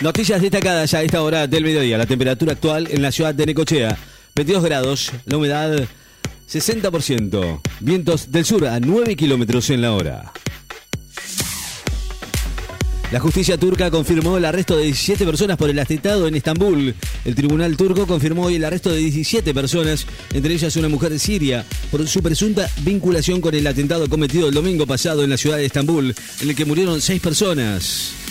Noticias destacadas a esta hora del mediodía. La temperatura actual en la ciudad de Necochea, 22 grados. La humedad, 60%. Vientos del sur a 9 kilómetros en la hora. La justicia turca confirmó el arresto de 17 personas por el atentado en Estambul. El tribunal turco confirmó hoy el arresto de 17 personas, entre ellas una mujer Siria, por su presunta vinculación con el atentado cometido el domingo pasado en la ciudad de Estambul, en el que murieron seis personas.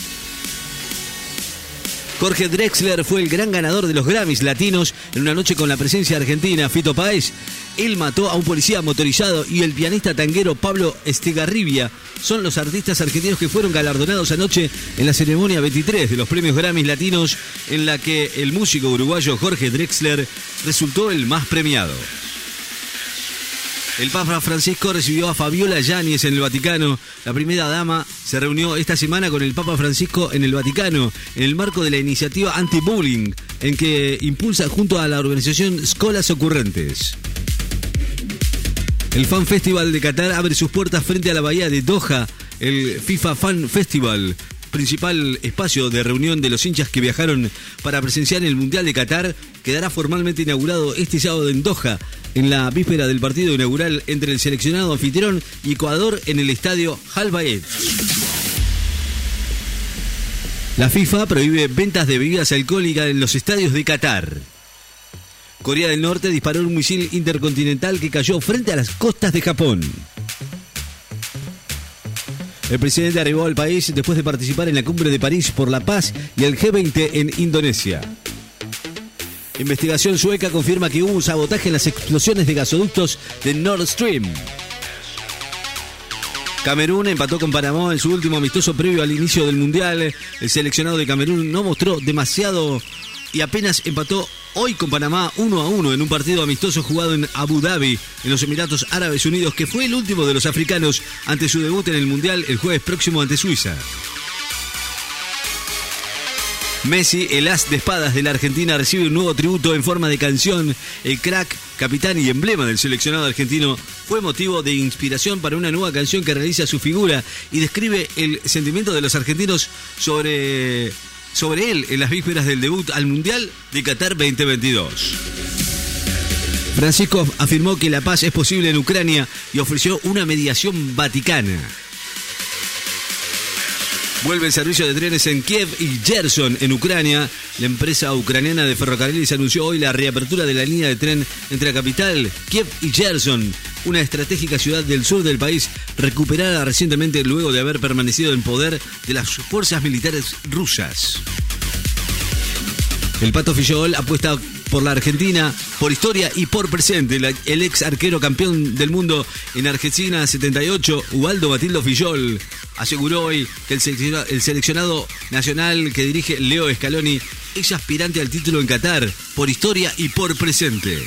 Jorge Drexler fue el gran ganador de los Grammys latinos en una noche con la presencia argentina. Fito Páez, él mató a un policía motorizado y el pianista tanguero Pablo Estegarribia son los artistas argentinos que fueron galardonados anoche en la ceremonia 23 de los premios Grammys latinos en la que el músico uruguayo Jorge Drexler resultó el más premiado. El Papa Francisco recibió a Fabiola Yáñez en el Vaticano. La primera dama se reunió esta semana con el Papa Francisco en el Vaticano, en el marco de la iniciativa anti-bullying, en que impulsa junto a la organización Escolas Ocurrentes. El Fan Festival de Qatar abre sus puertas frente a la bahía de Doha, el FIFA Fan Festival principal espacio de reunión de los hinchas que viajaron para presenciar el Mundial de Qatar, quedará formalmente inaugurado este sábado en Doha, en la víspera del partido inaugural entre el seleccionado anfitrión y Ecuador en el estadio Al. La FIFA prohíbe ventas de bebidas alcohólicas en los estadios de Qatar. Corea del Norte disparó un misil intercontinental que cayó frente a las costas de Japón. El presidente arribó al país después de participar en la cumbre de París por la paz y el G20 en Indonesia. Investigación sueca confirma que hubo un sabotaje en las explosiones de gasoductos de Nord Stream. Camerún empató con Panamá en su último amistoso previo al inicio del Mundial. El seleccionado de Camerún no mostró demasiado y apenas empató hoy con Panamá 1 a 1 en un partido amistoso jugado en Abu Dhabi, en los Emiratos Árabes Unidos, que fue el último de los africanos ante su debut en el Mundial el jueves próximo ante Suiza. Messi, el as de espadas de la Argentina, recibe un nuevo tributo en forma de canción. El crack, capitán y emblema del seleccionado argentino fue motivo de inspiración para una nueva canción que realiza su figura y describe el sentimiento de los argentinos sobre sobre él en las vísperas del debut al Mundial de Qatar 2022. Francisco afirmó que la paz es posible en Ucrania y ofreció una mediación vaticana. Vuelve el servicio de trenes en Kiev y Gerson, en Ucrania. La empresa ucraniana de ferrocarriles anunció hoy la reapertura de la línea de tren entre la capital, Kiev y Gerson, una estratégica ciudad del sur del país recuperada recientemente luego de haber permanecido en poder de las fuerzas militares rusas. El Pato Fillol apuesta por la Argentina, por historia y por presente. el ex arquero campeón del mundo en Argentina 78, Ubaldo Matildo Fillol, aseguró hoy que el seleccionado, nacional que dirige Leo Scaloni es aspirante al título en Qatar, por historia y por presente.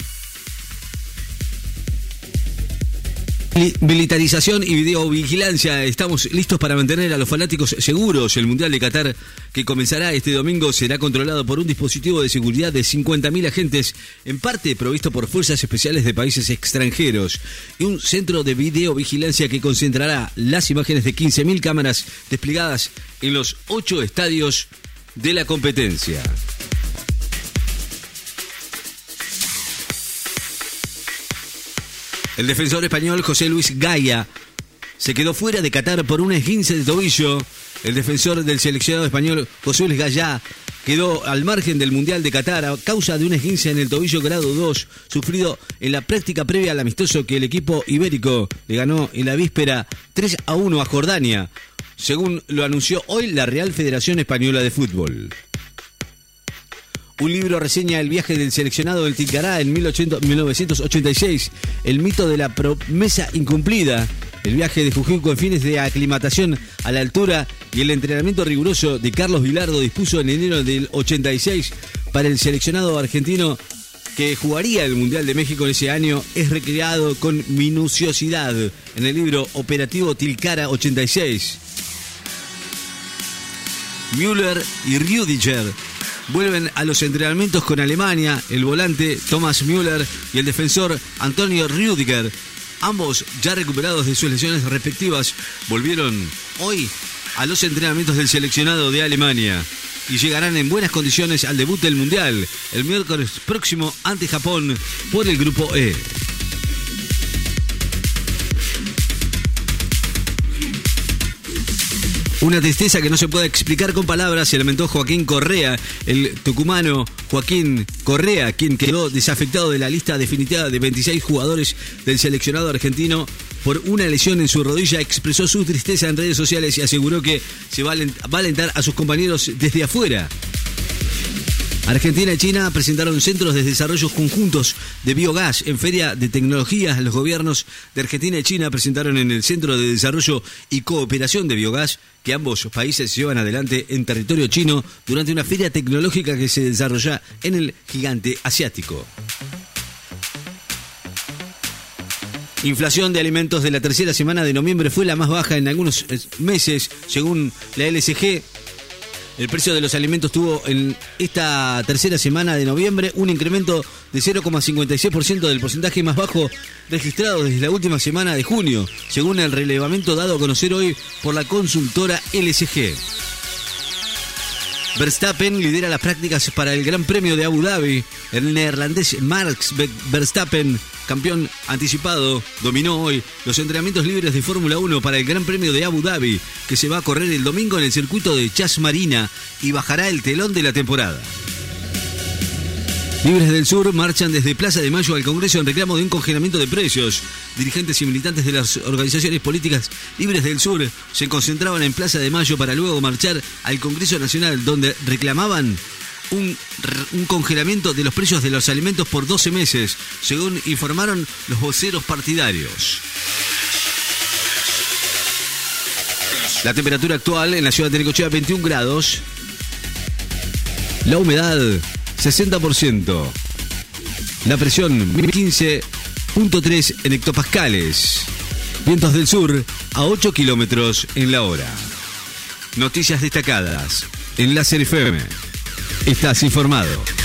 Militarización y videovigilancia. Estamos listos para mantener a los fanáticos seguros. El Mundial de Qatar, que comenzará este domingo, será controlado por un dispositivo de seguridad de 50.000 agentes, en parte provisto por fuerzas especiales de países extranjeros, y un centro de videovigilancia que concentrará las imágenes de 15.000 cámaras desplegadas en los ocho estadios de la competencia. El defensor español José Luis Gaya se quedó fuera de Qatar por un esguince de tobillo. El defensor del seleccionado español José Luis Gaya quedó al margen del Mundial de Qatar a causa de un esguince en el tobillo grado 2 sufrido en la práctica previa al amistoso que el equipo ibérico le ganó en la víspera 3 a 1 a Jordania, según lo anunció hoy la Real Federación Española de Fútbol. Un libro reseña el viaje del seleccionado del Ticará en 1986, el mito de la promesa incumplida, el viaje de Jujuy con fines de aclimatación a la altura y el entrenamiento riguroso de Carlos Vilardo dispuso en enero del 86 para el seleccionado argentino que jugaría el Mundial de México ese año es recreado con minuciosidad en el libro Operativo Tilcara 86. Müller y Rüdiger vuelven a los entrenamientos con Alemania, el volante Thomas Müller y el defensor Antonio Rüdiger. Ambos, ya recuperados de sus lesiones respectivas, volvieron hoy a los entrenamientos del seleccionado de Alemania. y llegarán en buenas condiciones al debut del Mundial el miércoles próximo ante Japón por el Grupo E. Una tristeza que no se puede explicar con palabras, se lamentó Joaquín Correa, el tucumano Joaquín Correa, quien quedó desafectado de la lista definitiva de 26 jugadores del seleccionado argentino por una lesión en su rodilla, expresó su tristeza en redes sociales y aseguró que se va a alentar a sus compañeros desde afuera. Argentina y China presentaron centros de desarrollo conjuntos de biogás en Feria de Tecnologías. Los gobiernos de Argentina y China presentaron en el Centro de Desarrollo y Cooperación de Biogás que ambos países llevan adelante en territorio chino durante una feria tecnológica que se desarrolla en el gigante asiático. Inflación de alimentos de la tercera semana de noviembre fue la más baja en algunos eh, meses, según la LSG. El precio de los alimentos tuvo en esta tercera semana de noviembre un incremento de 0,56% del porcentaje más bajo registrado desde la última semana de junio, según el relevamiento dado a conocer hoy por la consultora LSG. Verstappen lidera las prácticas para el Gran Premio de Abu Dhabi. El neerlandés Max Verstappen, campeón anticipado, dominó hoy los entrenamientos libres de Fórmula 1 para el Gran Premio de Abu Dhabi, que se va a correr el domingo en el circuito de Chas Marina y bajará el telón de la temporada. Libres del Sur marchan desde Plaza de Mayo al Congreso en reclamo de un congelamiento de precios. Dirigentes y militantes de las organizaciones políticas Libres del Sur se concentraban en Plaza de Mayo para luego marchar al Congreso Nacional, donde reclamaban un, congelamiento de los precios de los alimentos por 12 meses, según informaron los voceros partidarios. La temperatura actual en la ciudad de Necochea 21 grados. La humedad 60%. La presión 15.3 en hectopascales. Vientos del sur a 8 kilómetros en la hora. Noticias destacadas en la FM. Estás informado.